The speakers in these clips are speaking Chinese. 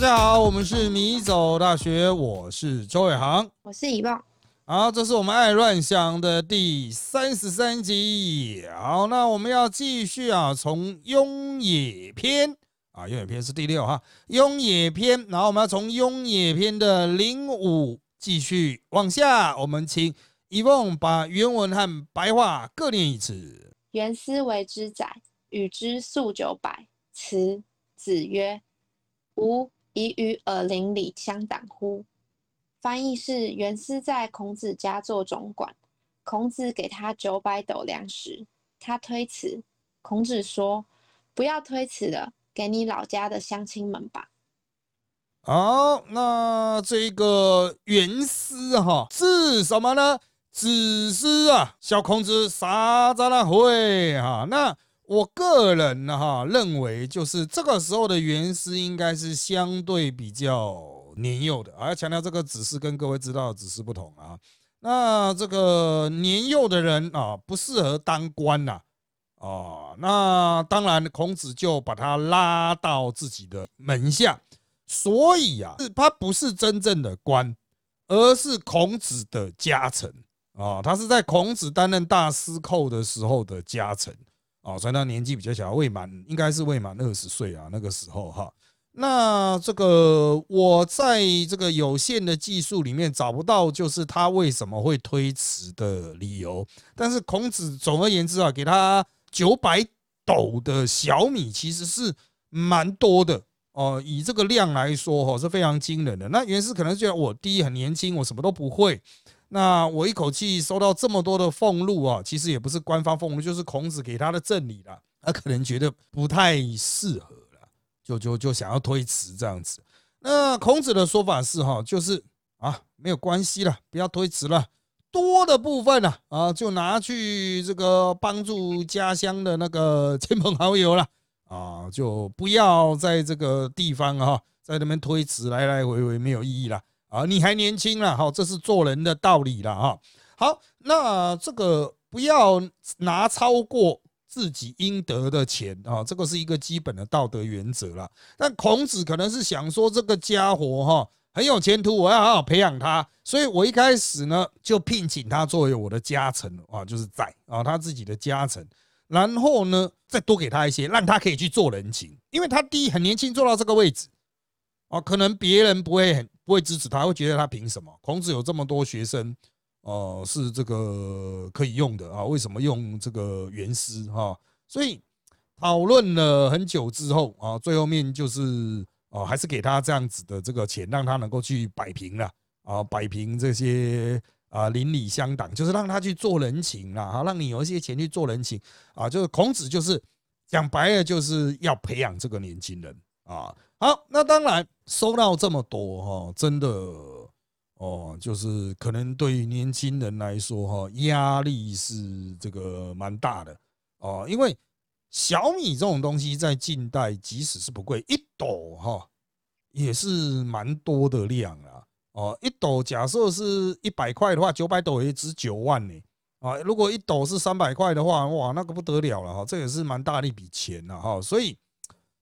大家好，我们是米走大学，我是周伟航，我是遗忘。好，这是我们爱乱想的第三十三集。好，那我们要继续啊，从雍野篇啊，雍野篇是第六哈，雍野篇，然后我们要从雍野篇的零五继续往下，我们请遗忘把原文和白话各念一次。原思为之载，与之数九百。辞子曰：“吾。”以与尔邻里相党乎？翻译是：袁思在孔子家做总管，孔子给他九百斗粮食，他推辞。孔子说：“不要推辞了，给你老家的乡亲们吧。”好，那这个原思哈是什么呢？只是啊，小孔子啥子了会哈？那。我个人呢，哈，认为就是这个时候的元师应该是相对比较年幼的，要强调这个只是跟各位知道的只是不同啊。那这个年幼的人啊，不适合当官呐，哦，那当然孔子就把他拉到自己的门下，所以啊，他不是真正的官，而是孔子的家臣啊，他是在孔子担任大司寇的时候的家臣。哦，所以他年纪比较小，未满，应该是未满二十岁啊，那个时候哈。那这个我在这个有限的技术里面找不到，就是他为什么会推迟的理由。但是孔子总而言之啊，给他九百斗的小米，其实是蛮多的哦。以这个量来说，哈，是非常惊人的。那原是可能觉得我第一很年轻，我什么都不会。那我一口气收到这么多的俸禄啊，其实也不是官方俸禄，就是孔子给他的赠礼了。他可能觉得不太适合了，就就就想要推辞这样子。那孔子的说法是哈，就是啊没有关系了，不要推辞了，多的部分呢啊就拿去这个帮助家乡的那个亲朋好友了啊，就不要在这个地方哈在那边推辞来来回回没有意义了。啊，你还年轻了，哈，这是做人的道理了，哈。好，那这个不要拿超过自己应得的钱啊，这个是一个基本的道德原则了。但孔子可能是想说，这个家伙哈很有前途，我要好好培养他，所以我一开始呢就聘请他作为我的家臣啊，就是在啊他自己的家臣，然后呢再多给他一些，让他可以去做人情，因为他第一很年轻做到这个位置啊，可能别人不会很。不会支持他，会觉得他凭什么？孔子有这么多学生，哦，是这个可以用的啊？为什么用这个原诗哈？所以讨论了很久之后啊，最后面就是啊，还是给他这样子的这个钱，让他能够去摆平了啊，摆平这些啊邻里乡党，就是让他去做人情了啊，让你有一些钱去做人情啊。就是孔子就是讲白了，就是要培养这个年轻人啊。好，那当然收到这么多哈，真的哦，就是可能对于年轻人来说哈，压力是这个蛮大的哦，因为小米这种东西在近代即使是不贵，一斗哈也是蛮多的量啊哦，一斗假设是一百块的话，九百斗也值九万呢啊，如果一斗是三百块的话，哇，那个不得了了哈，这也是蛮大的一笔钱了哈，所以。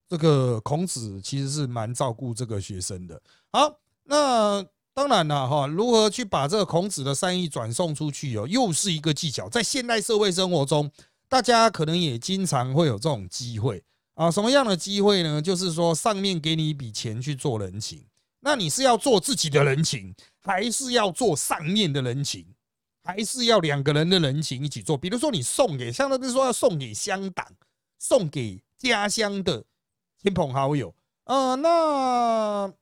这个孔子其实是蛮照顾这个学生的。好，那当然了哈，如何去把这个孔子的善意转送出去哦，又是一个技巧。在现代社会生活中，大家可能也经常会有这种机会啊。什么样的机会呢？就是说上面给你一笔钱去做人情，那你是要做自己的人情，还是要做上面的人情，还是要两个人的人情一起做？比如说你送给，像那边说要送给乡党，送给家乡的。亲朋好友，呃，那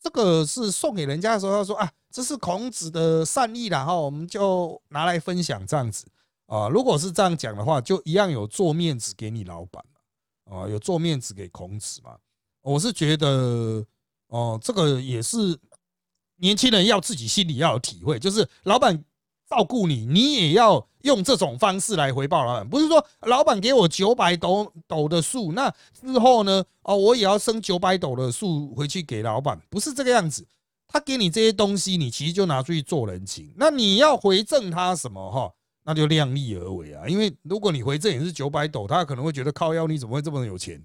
这个是送给人家的时候，他说啊，这是孔子的善意啦，哈，我们就拿来分享这样子啊。如果是这样讲的话，就一样有做面子给你老板，啊，有做面子给孔子嘛。我是觉得，哦，这个也是年轻人要自己心里要有体会，就是老板。照顾你，你也要用这种方式来回报老板。不是说老板给我九百斗斗的树，那之后呢？哦，我也要生九百斗的树回去给老板，不是这个样子。他给你这些东西，你其实就拿出去做人情。那你要回赠他什么？哈，那就量力而为啊。因为如果你回赠也是九百斗，他可能会觉得靠腰，你怎么会这么有钱？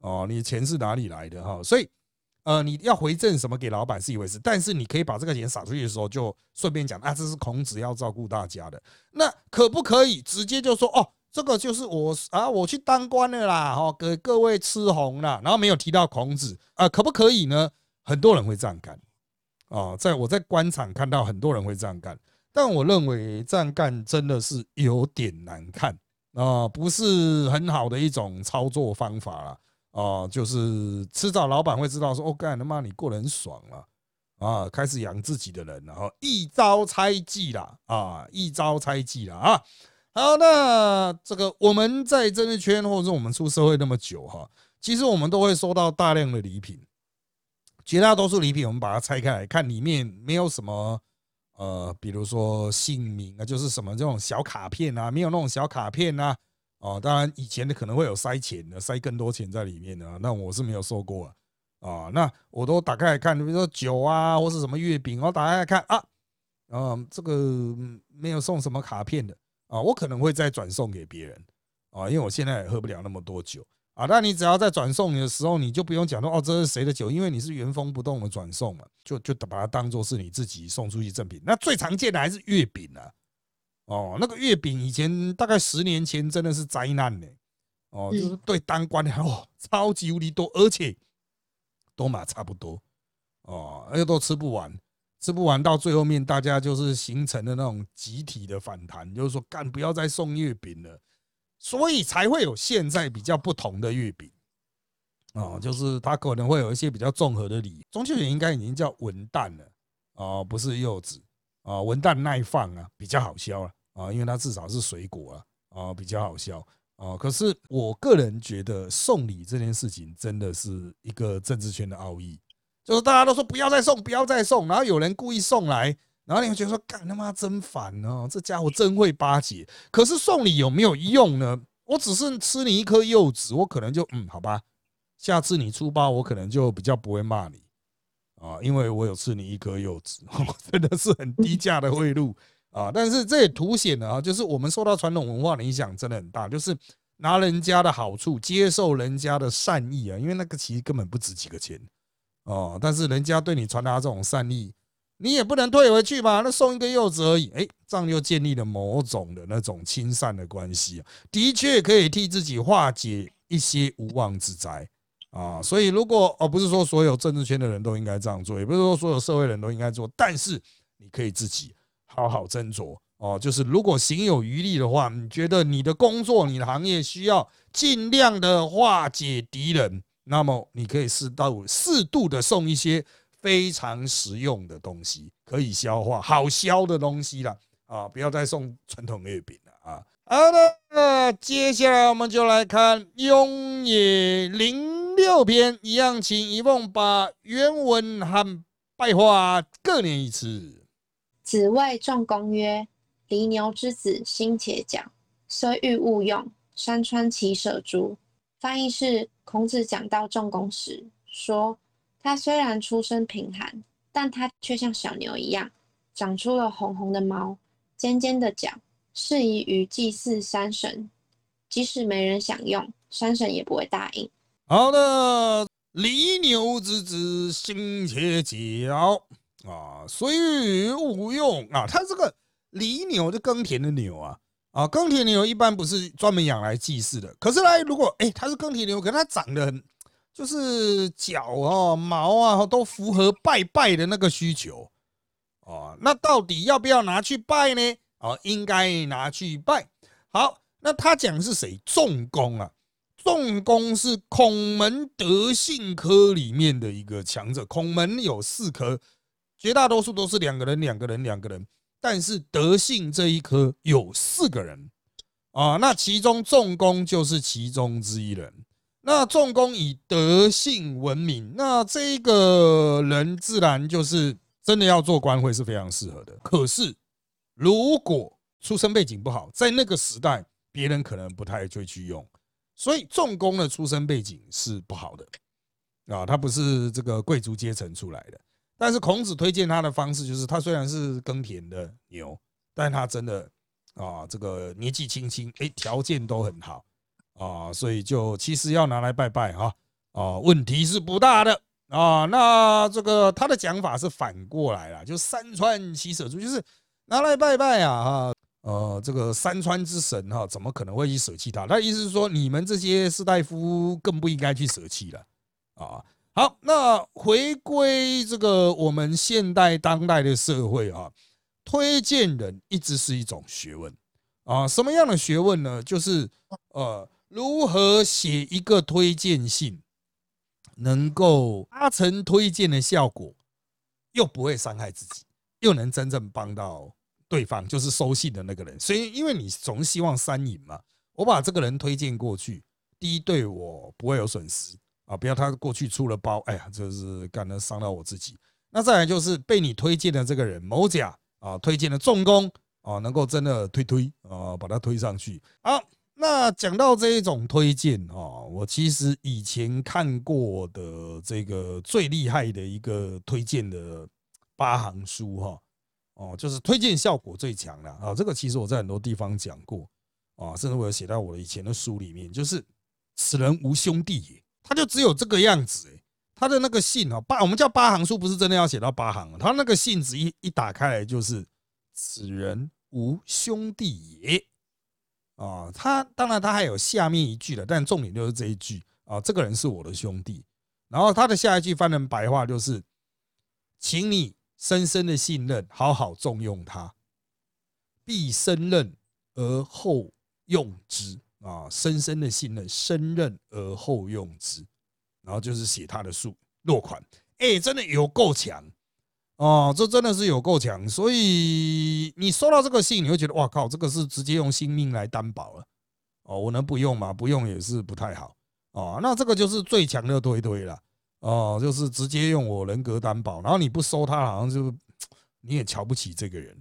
哦，你钱是哪里来的？哈，所以。呃，你要回赠什么给老板是一回事，但是你可以把这个钱撒出去的时候，就顺便讲啊，这是孔子要照顾大家的。那可不可以直接就说哦，这个就是我啊，我去当官了啦，哈，给各位吃红了，然后没有提到孔子啊，可不可以呢？很多人会这样干啊，在我在官场看到很多人会这样干，但我认为这样干真的是有点难看啊，不是很好的一种操作方法了。哦，就是迟早老板会知道说，哦，干他妈你过得很爽了啊，开始养自己的人，然后一招猜忌啦，啊，一招猜忌了啊。好，那这个我们在政治圈或者说我们出社会那么久哈，其实我们都会收到大量的礼品，绝大多数礼品我们把它拆开来看，里面没有什么呃，比如说姓名啊，就是什么这种小卡片啊，没有那种小卡片啊。哦，当然以前的可能会有塞钱的，塞更多钱在里面的，那我是没有收过啊。啊，那我都打开来看，比如说酒啊，或是什么月饼，我打开来看啊，嗯，这个没有送什么卡片的啊，我可能会再转送给别人啊，因为我现在也喝不了那么多酒啊。那你只要在转送你的时候，你就不用讲说哦，这是谁的酒，因为你是原封不动的转送嘛，就就把它当做是你自己送出去赠品。那最常见的还是月饼啊。哦，那个月饼以前大概十年前真的是灾难呢。哦，就是对当官的哦，超级无敌多，而且多嘛差不多哦，而且都吃不完，吃不完到最后面，大家就是形成了那种集体的反弹，就是说干不要再送月饼了，所以才会有现在比较不同的月饼。哦，就是它可能会有一些比较综合的理，中秋节应该已经叫文旦了，哦，不是柚子，啊，文旦耐放啊，比较好削了。啊，啊因为它至少是水果啊，啊比较好笑啊。可是我个人觉得送礼这件事情真的是一个政治圈的奥义，就是大家都说不要再送，不要再送，然后有人故意送来，然后你会觉得说干他妈真烦哦，这家伙真会巴结。可是送礼有没有用呢？我只是吃你一颗柚子，我可能就嗯好吧，下次你出包，我可能就比较不会骂你啊，因为我有吃你一颗柚子，真的是很低价的贿赂。啊，但是这也凸显了啊，就是我们受到传统文化的影响真的很大，就是拿人家的好处，接受人家的善意啊，因为那个其实根本不值几个钱哦，但是人家对你传达这种善意，你也不能退回去吧？那送一个柚子而已，哎，这样就建立了某种的那种亲善的关系，的确可以替自己化解一些无妄之灾啊。所以如果哦，不是说所有政治圈的人都应该这样做，也不是说所有社会人都应该做，但是你可以自己。好好斟酌哦，就是如果行有余力的话，你觉得你的工作、你的行业需要尽量的化解敌人，那么你可以适到适度的送一些非常实用的东西，可以消化、好消的东西了啊！不要再送传统月饼了啊！好的，那接下来我们就来看《雍也》零六篇，一样，请一梦把原文和白话各念一次。子谓仲弓曰：“犁牛之子，心且讲，虽欲勿用，山川其舍诸？”翻译是：孔子讲到仲弓时，说他虽然出身贫寒，但他却像小牛一样，长出了红红的毛、尖尖的角，适宜于祭祀山神。即使没人想用，山神也不会答应。好的，犁牛之子，心且讲。啊，虽无用啊，它这个犁牛就耕田的牛啊，啊，耕田牛一般不是专门养来祭祀的。可是呢，如果哎，它是耕田牛，可是它长得很，就是角啊、毛啊，都符合拜拜的那个需求啊。那到底要不要拿去拜呢？啊，应该拿去拜。好，那他讲是谁？仲弓啊，仲弓是孔门德性科里面的一个强者。孔门有四科。绝大多数都是两个人，两个人，两个人。但是德性这一科有四个人啊，那其中重工就是其中之一人。那重工以德性闻名，那这一个人自然就是真的要做官会是非常适合的。可是如果出身背景不好，在那个时代，别人可能不太会去用。所以重工的出身背景是不好的啊，他不是这个贵族阶层出来的。但是孔子推荐他的方式就是，他虽然是耕田的牛，但他真的啊，这个年纪轻轻，哎，条件都很好啊，所以就其实要拿来拜拜哈啊，问题是不大的啊。那这个他的讲法是反过来了，就山川七舍出，就是拿来拜拜啊哈。呃，这个山川之神哈，怎么可能会去舍弃他？他意思是说，你们这些士大夫更不应该去舍弃了啊。好，那回归这个我们现代当代的社会啊，推荐人一直是一种学问啊。什么样的学问呢？就是呃，如何写一个推荐信，能够达成推荐的效果，又不会伤害自己，又能真正帮到。对方就是收信的那个人，所以因为你总希望三赢嘛，我把这个人推荐过去，第一对我不会有损失啊，不要他过去出了包，哎呀，这是干了伤到我自己。那再来就是被你推荐的这个人某甲啊，推荐的重工啊，能够真的推推啊，把他推上去。好，那讲到这一种推荐啊，我其实以前看过的这个最厉害的一个推荐的八行书哈。哦，就是推荐效果最强的啊！这个其实我在很多地方讲过啊，甚至我有写到我的以前的书里面，就是此人无兄弟也，他就只有这个样子，他的那个信啊，八我们叫八行书，不是真的要写到八行，他那个信纸一一打开来就是此人无兄弟也。啊，他当然他还有下面一句的，但重点就是这一句。啊，这个人是我的兄弟，然后他的下一句翻成白话就是，请你。深深的信任，好好重用他，必生任而后用之。啊！深深的信任，生任而后用之，然后就是写他的数落款，哎，真的有够强哦！这真的是有够强，所以你收到这个信，你会觉得哇靠，这个是直接用性命来担保了哦！我能不用吗？不用也是不太好哦。那这个就是最强的推推了。哦，就是直接用我人格担保，然后你不收他，好像就你也瞧不起这个人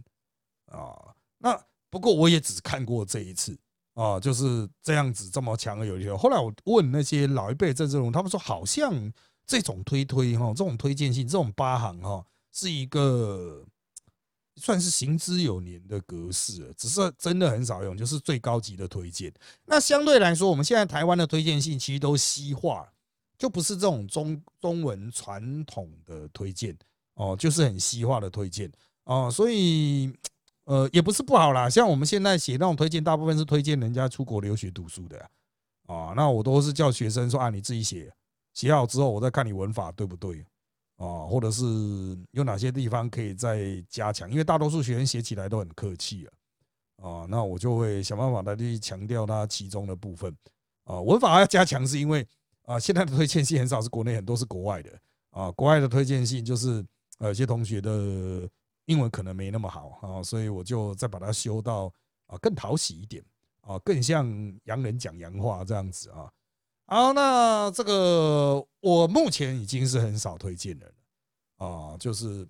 啊。那不过我也只看过这一次啊，就是这样子这么强的有效。后来我问那些老一辈政治人，他们说好像这种推推哈，这种推荐信，这种八行哈，是一个算是行之有年的格式，只是真的很少用，就是最高级的推荐。那相对来说，我们现在台湾的推荐信其实都西化。就不是这种中中文传统的推荐哦，就是很西化的推荐哦，所以呃也不是不好啦。像我们现在写那种推荐，大部分是推荐人家出国留学读书的啊。那我都是叫学生说啊，你自己写，写好之后我再看你文法对不对啊，或者是有哪些地方可以再加强，因为大多数学生写起来都很客气啊。啊，那我就会想办法来去强调它其中的部分啊，文法要加强是因为。啊，现在的推荐信很少是国内，很多是国外的啊。国外的推荐信就是呃，有些同学的英文可能没那么好啊，所以我就再把它修到啊更讨喜一点啊，更像洋人讲洋话这样子啊。好，那这个我目前已经是很少推荐人了啊，就是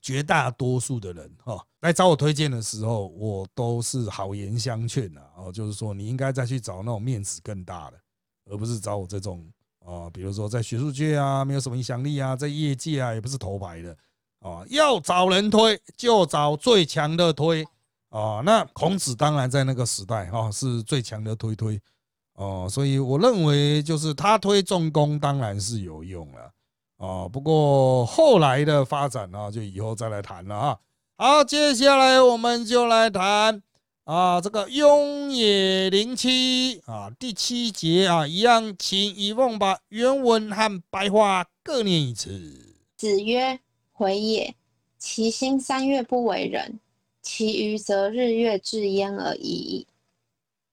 绝大多数的人哈来找我推荐的时候，我都是好言相劝啊，哦，就是说你应该再去找那种面子更大的。而不是找我这种啊，比如说在学术界啊，没有什么影响力啊，在业界啊，也不是头牌的啊。要找人推，就找最强的推啊。那孔子当然在那个时代啊，是最强的推推哦。所以我认为，就是他推重工当然是有用了啊。不过后来的发展呢，就以后再来谈了啊。好，接下来我们就来谈。啊，这个雍也灵七啊，第七节啊，一样，请以凤把原文和白话各念一次。子曰：“回也。其心三月不为人，其余则日月至焉而已矣。”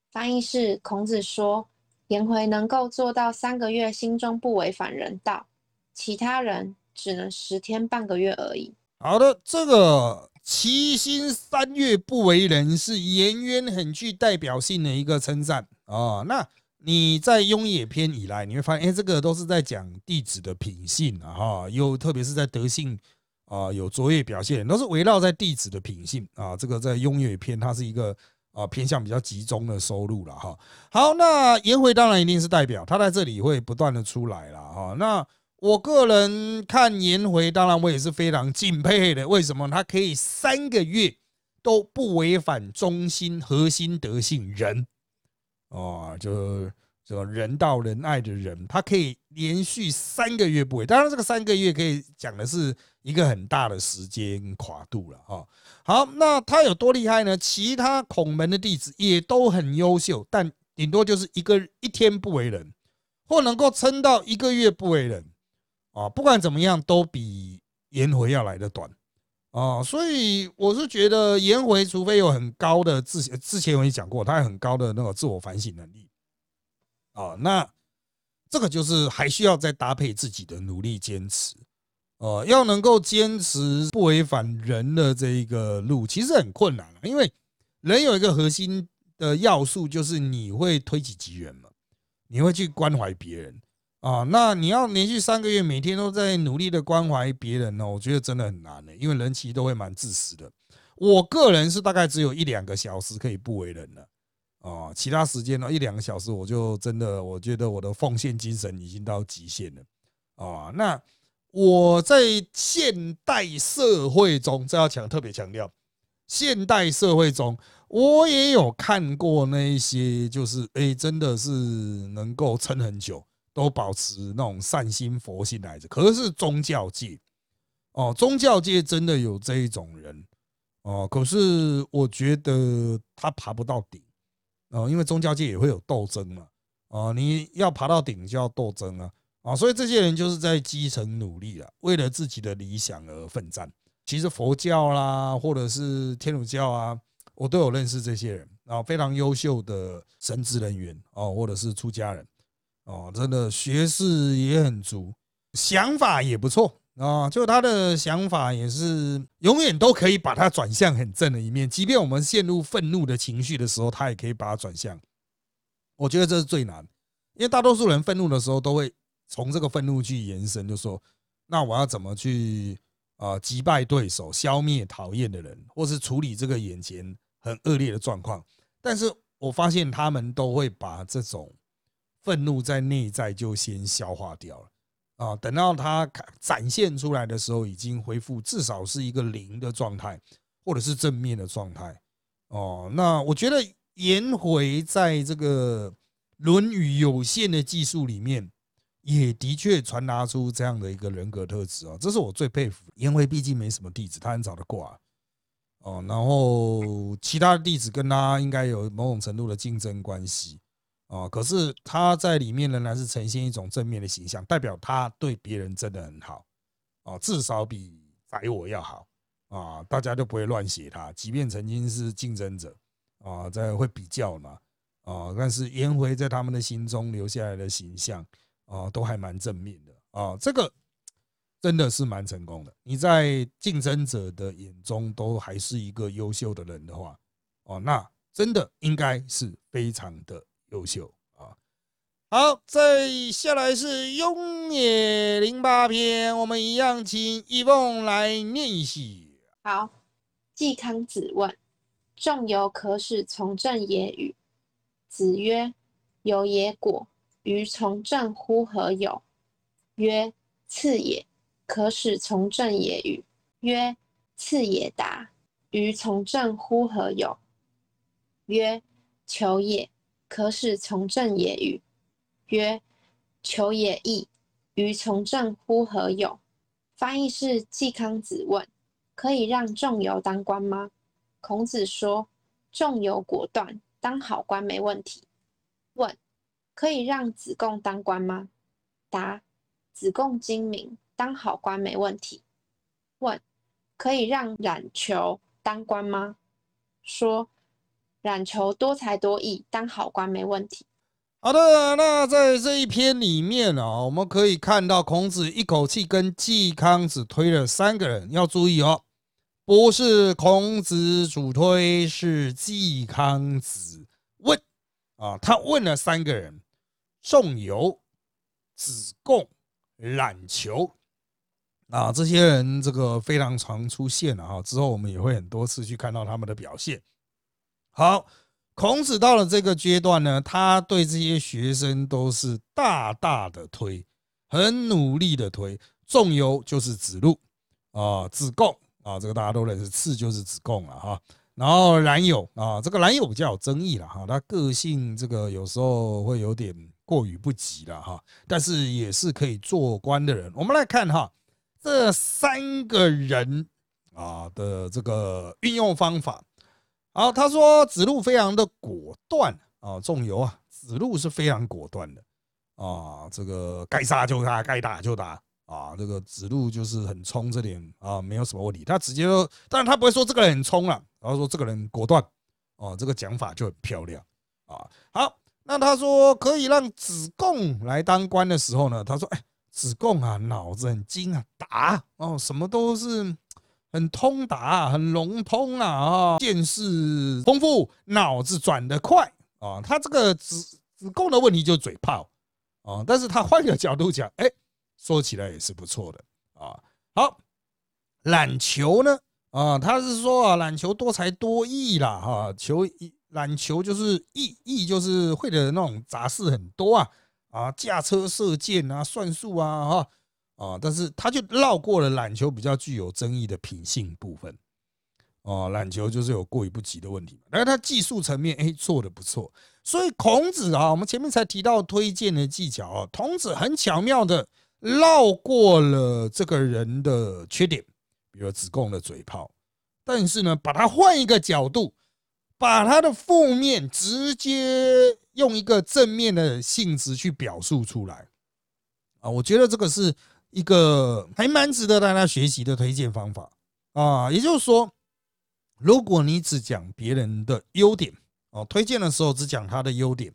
翻译是：孔子说，颜回能够做到三个月心中不违反人道，其他人只能十天半个月而已。好的，这个。其心三月不为人，是颜渊很具代表性的一个称赞啊。那你在《雍也篇》以来，你会发现，哎，这个都是在讲弟子的品性啊，哈，又特别是在德性啊有卓越表现，都是围绕在弟子的品性啊。这个在《雍也篇》，它是一个啊偏向比较集中的收入了哈。好，那颜回当然一定是代表，他在这里会不断的出来了哈。那我个人看颜回，当然我也是非常敬佩的。为什么他可以三个月都不违反中心核心德性仁？哦，就这个人道仁爱的人，他可以连续三个月不违。当然，这个三个月可以讲的是一个很大的时间跨度了哈。好，那他有多厉害呢？其他孔门的弟子也都很优秀，但顶多就是一个一天不为人，或能够撑到一个月不为人啊。不管怎么样，都比颜回要来的短啊。所以我是觉得颜回，除非有很高的自之前我也讲过，他有很高的那个自我反省能力。啊，那这个就是还需要再搭配自己的努力坚持，呃，要能够坚持不违反人的这一个路，其实很困难因为人有一个核心的要素，就是你会推己及人嘛，你会去关怀别人啊。那你要连续三个月每天都在努力的关怀别人呢，我觉得真的很难的，因为人其实都会蛮自私的。我个人是大概只有一两个小时可以不为人了。哦，其他时间呢，一两个小时我就真的，我觉得我的奉献精神已经到极限了。哦，那我在现代社会中，这要强特别强调，现代社会中，我也有看过那一些，就是哎，真的是能够撑很久，都保持那种善心佛心来着。可是宗教界，哦，宗教界真的有这一种人，哦，可是我觉得他爬不到顶。哦，因为宗教界也会有斗争嘛，哦，你要爬到顶就要斗争啊，啊，所以这些人就是在基层努力了，为了自己的理想而奋战。其实佛教啦，或者是天主教啊，我都有认识这些人啊，非常优秀的神职人员哦，或者是出家人哦，真的学识也很足，想法也不错。啊，就他的想法也是永远都可以把它转向很正的一面，即便我们陷入愤怒的情绪的时候，他也可以把它转向。我觉得这是最难，因为大多数人愤怒的时候都会从这个愤怒去延伸，就说那我要怎么去啊击败对手、消灭讨厌的人，或是处理这个眼前很恶劣的状况。但是我发现他们都会把这种愤怒在内在就先消化掉了。啊，等到他展现出来的时候，已经恢复至少是一个零的状态，或者是正面的状态。哦，那我觉得颜回在这个《论语》有限的技术里面，也的确传达出这样的一个人格特质啊，这是我最佩服。颜回毕竟没什么弟子，他很早的挂。哦，然后其他的弟子跟他应该有某种程度的竞争关系。哦，可是他在里面仍然是呈现一种正面的形象，代表他对别人真的很好，哦，至少比宰我要好啊，大家就不会乱写他，即便曾经是竞争者啊，在会比较嘛，啊，但是颜回在他们的心中留下来的形象啊，都还蛮正面的啊，这个真的是蛮成功的。你在竞争者的眼中都还是一个优秀的人的话，哦，那真的应该是非常的。优秀啊！好，再下来是《雍也》零八篇，我们一样请一凤来念一下。好，季康子问：“仲由可使从政也与？”子曰：“有也果，于从政乎何有？”曰：“次也。”可使从政也与？曰：“次也达，于从政乎何有？”曰：“求也。”可使从政也与？曰：求也易，于从政乎何有？翻译是季康子问：可以让仲由当官吗？孔子说：仲由果断，当好官没问题。问：可以让子贡当官吗？答：子贡精明，当好官没问题。问：可以让冉求当官吗？说。冉求多才多艺，当好官没问题。好的，那在这一篇里面啊，我们可以看到孔子一口气跟季康子推了三个人，要注意哦，不是孔子主推，是季康子问啊，他问了三个人：仲由、子贡、冉求啊，这些人这个非常常出现了哈，之后我们也会很多次去看到他们的表现。好，孔子到了这个阶段呢，他对这些学生都是大大的推，很努力的推。仲由就是子路啊，子贡啊，这个大家都认识，次就是子贡了哈。然后冉有啊，这个冉有比较有争议了哈，他个性这个有时候会有点过于不及了哈，但是也是可以做官的人。我们来看哈，这三个人啊的这个运用方法。好，他说子路非常的果断啊，仲由啊，子路是非常果断的啊，这个该杀就杀，该打就打啊，这个子路就是很冲，这点啊没有什么问题。他直接说，当然他不会说这个人很冲了，然后说这个人果断哦，这个讲法就很漂亮啊。好。那他说可以让子贡来当官的时候呢？他说：“哎，子贡啊，脑子很精啊，打哦，什么都是很通达，很融通啊，啊，见识丰富，脑子转得快啊。他这个子子贡的问题就是嘴炮啊，但是他换个角度讲，哎，说起来也是不错的啊。好，懒球呢？啊，他是说啊，懒球多才多艺啦，哈，球一。”篮球就是艺艺，就是会的那种杂事很多啊啊，驾车射箭啊，算术啊哈啊，但是他就绕过了篮球比较具有争议的品性部分哦，篮球就是有过于不及的问题，但是他技术层面哎做的不错，所以孔子啊，我们前面才提到推荐的技巧啊，孔子很巧妙的绕过了这个人的缺点，比如子贡的嘴炮，但是呢，把它换一个角度。把他的负面直接用一个正面的性质去表述出来啊，我觉得这个是一个还蛮值得大家学习的推荐方法啊。也就是说，如果你只讲别人的优点哦，推荐的时候只讲他的优点，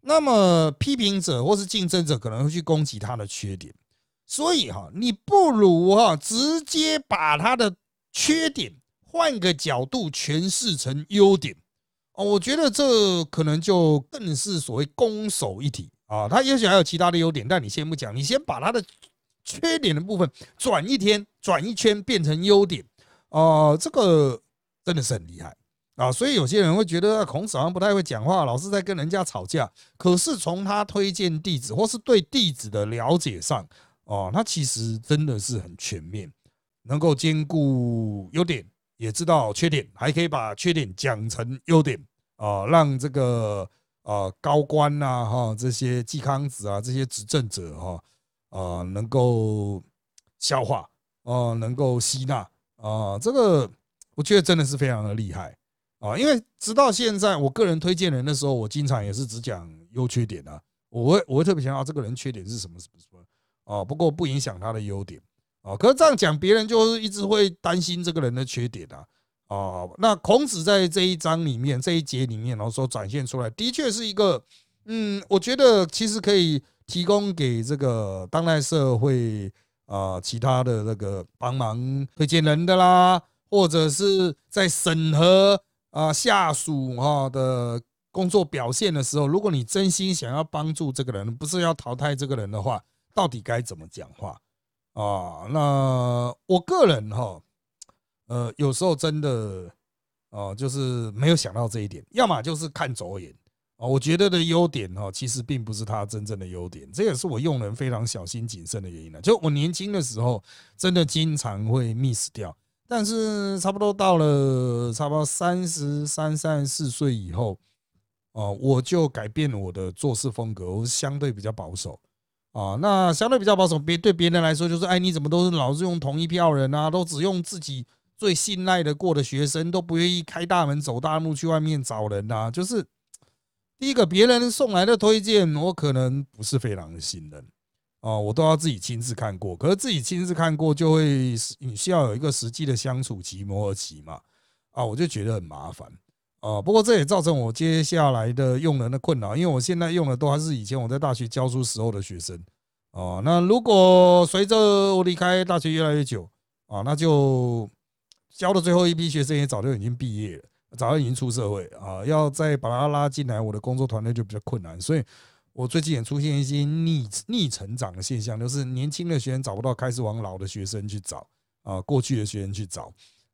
那么批评者或是竞争者可能会去攻击他的缺点。所以哈，你不如哈直接把他的缺点。换个角度诠释成优点哦，我觉得这可能就更是所谓攻守一体啊。他也许还有其他的优点，但你先不讲，你先把他的缺点的部分转一天、转一圈变成优点啊，这个真的是很厉害啊。所以有些人会觉得孔子好像不太会讲话，老是在跟人家吵架。可是从他推荐弟子或是对弟子的了解上哦，他其实真的是很全面，能够兼顾优点。也知道缺点，还可以把缺点讲成优点啊，让这个啊高官呐哈这些季康子啊这些执政者哈啊能够消化啊，能够吸纳啊，这个我觉得真的是非常的厉害啊。因为直到现在，我个人推荐人的时候，我经常也是只讲优缺点啊，我会我会特别强调这个人缺点是什么什么什么啊，不过不影响他的优点。哦，可是这样讲，别人就是一直会担心这个人的缺点啊。哦，那孔子在这一章里面、这一节里面，然后所展现出来，的确是一个，嗯，我觉得其实可以提供给这个当代社会啊，其他的那个帮忙推荐人的啦，或者是在审核啊下属哈的工作表现的时候，如果你真心想要帮助这个人，不是要淘汰这个人的话，到底该怎么讲话？啊，那我个人哈，呃，有时候真的啊，就是没有想到这一点，要么就是看走眼啊。我觉得的优点哈，其实并不是他真正的优点，这也是我用人非常小心谨慎的原因呢。就我年轻的时候，真的经常会 miss 掉，但是差不多到了差不多三十三、三十四岁以后，哦，我就改变了我的做事风格，我相对比较保守。啊，那相对比较保守，别对别人来说就是，哎，你怎么都是老是用同一票人啊？都只用自己最信赖的过的学生，都不愿意开大门走大路去外面找人啊。就是第一个，别人送来的推荐，我可能不是非常的信任啊，我都要自己亲自看过。可是自己亲自看过，就会你需要有一个实际的相处期、磨合期嘛。啊，我就觉得很麻烦。啊，不过这也造成我接下来的用人的困扰，因为我现在用的都还是以前我在大学教书时候的学生。哦，那如果随着我离开大学越来越久，啊，那就教的最后一批学生也早就已经毕业了，早就已经出社会啊，要再把他拉进来，我的工作团队就比较困难。所以我最近也出现一些逆逆成长的现象，就是年轻的学生找不到，开始往老的学生去找啊，过去的学生去找。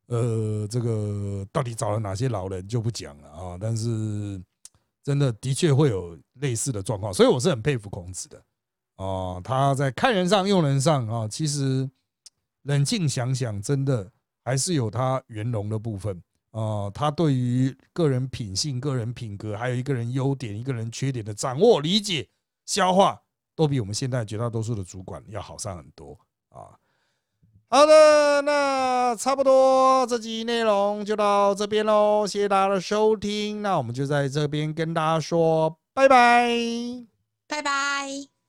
呃，这个到底找了哪些老人就不讲了啊，但是真的的确会有类似的状况，所以我是很佩服孔子的啊，他在看人上用人上啊，其实冷静想想，真的还是有他圆融的部分啊，他对于个人品性、个人品格，还有一个人优点、一个人缺点的掌握理解，消化都比我们现在绝大多数的主管要好上很多啊。好的，那差不多这集内容就到这边喽，谢谢大家的收听。那我们就在这边跟大家说拜拜。拜拜。